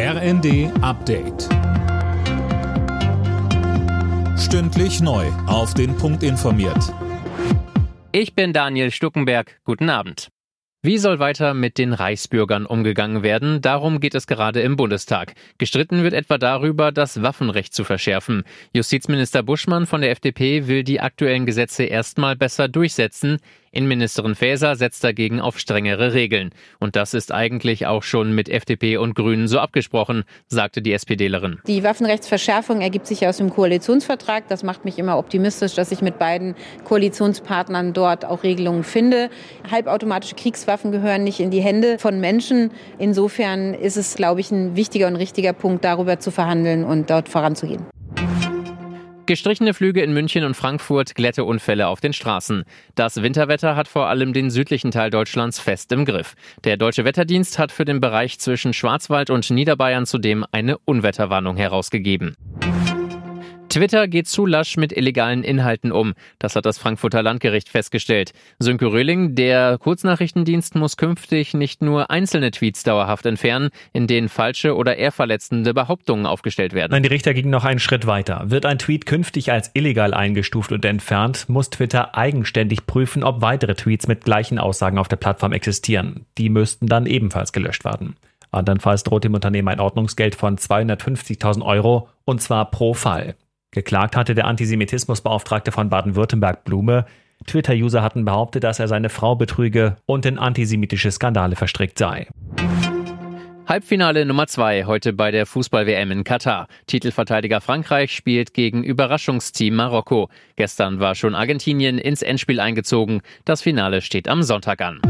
RND Update. Stündlich neu. Auf den Punkt informiert. Ich bin Daniel Stuckenberg. Guten Abend. Wie soll weiter mit den Reichsbürgern umgegangen werden? Darum geht es gerade im Bundestag. Gestritten wird etwa darüber, das Waffenrecht zu verschärfen. Justizminister Buschmann von der FDP will die aktuellen Gesetze erstmal besser durchsetzen. Innenministerin Faeser setzt dagegen auf strengere Regeln. Und das ist eigentlich auch schon mit FDP und Grünen so abgesprochen, sagte die SPDlerin. Die Waffenrechtsverschärfung ergibt sich aus dem Koalitionsvertrag. Das macht mich immer optimistisch, dass ich mit beiden Koalitionspartnern dort auch Regelungen finde. Halbautomatische Kriegswaffen gehören nicht in die Hände von Menschen. Insofern ist es, glaube ich, ein wichtiger und richtiger Punkt, darüber zu verhandeln und dort voranzugehen. Gestrichene Flüge in München und Frankfurt, Glätteunfälle auf den Straßen. Das Winterwetter hat vor allem den südlichen Teil Deutschlands fest im Griff. Der Deutsche Wetterdienst hat für den Bereich zwischen Schwarzwald und Niederbayern zudem eine Unwetterwarnung herausgegeben. Twitter geht zu lasch mit illegalen Inhalten um. Das hat das Frankfurter Landgericht festgestellt. Sönke Röhling, der Kurznachrichtendienst muss künftig nicht nur einzelne Tweets dauerhaft entfernen, in denen falsche oder eher verletzende Behauptungen aufgestellt werden. Nein, die Richter gingen noch einen Schritt weiter. Wird ein Tweet künftig als illegal eingestuft und entfernt, muss Twitter eigenständig prüfen, ob weitere Tweets mit gleichen Aussagen auf der Plattform existieren. Die müssten dann ebenfalls gelöscht werden. Andernfalls droht dem Unternehmen ein Ordnungsgeld von 250.000 Euro und zwar pro Fall. Geklagt hatte der Antisemitismusbeauftragte von Baden-Württemberg Blume. Twitter-User hatten behauptet, dass er seine Frau betrüge und in antisemitische Skandale verstrickt sei. Halbfinale Nummer zwei heute bei der Fußball-WM in Katar. Titelverteidiger Frankreich spielt gegen Überraschungsteam Marokko. Gestern war schon Argentinien ins Endspiel eingezogen. Das Finale steht am Sonntag an.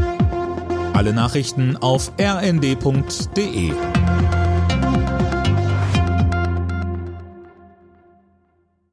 Alle Nachrichten auf rnd.de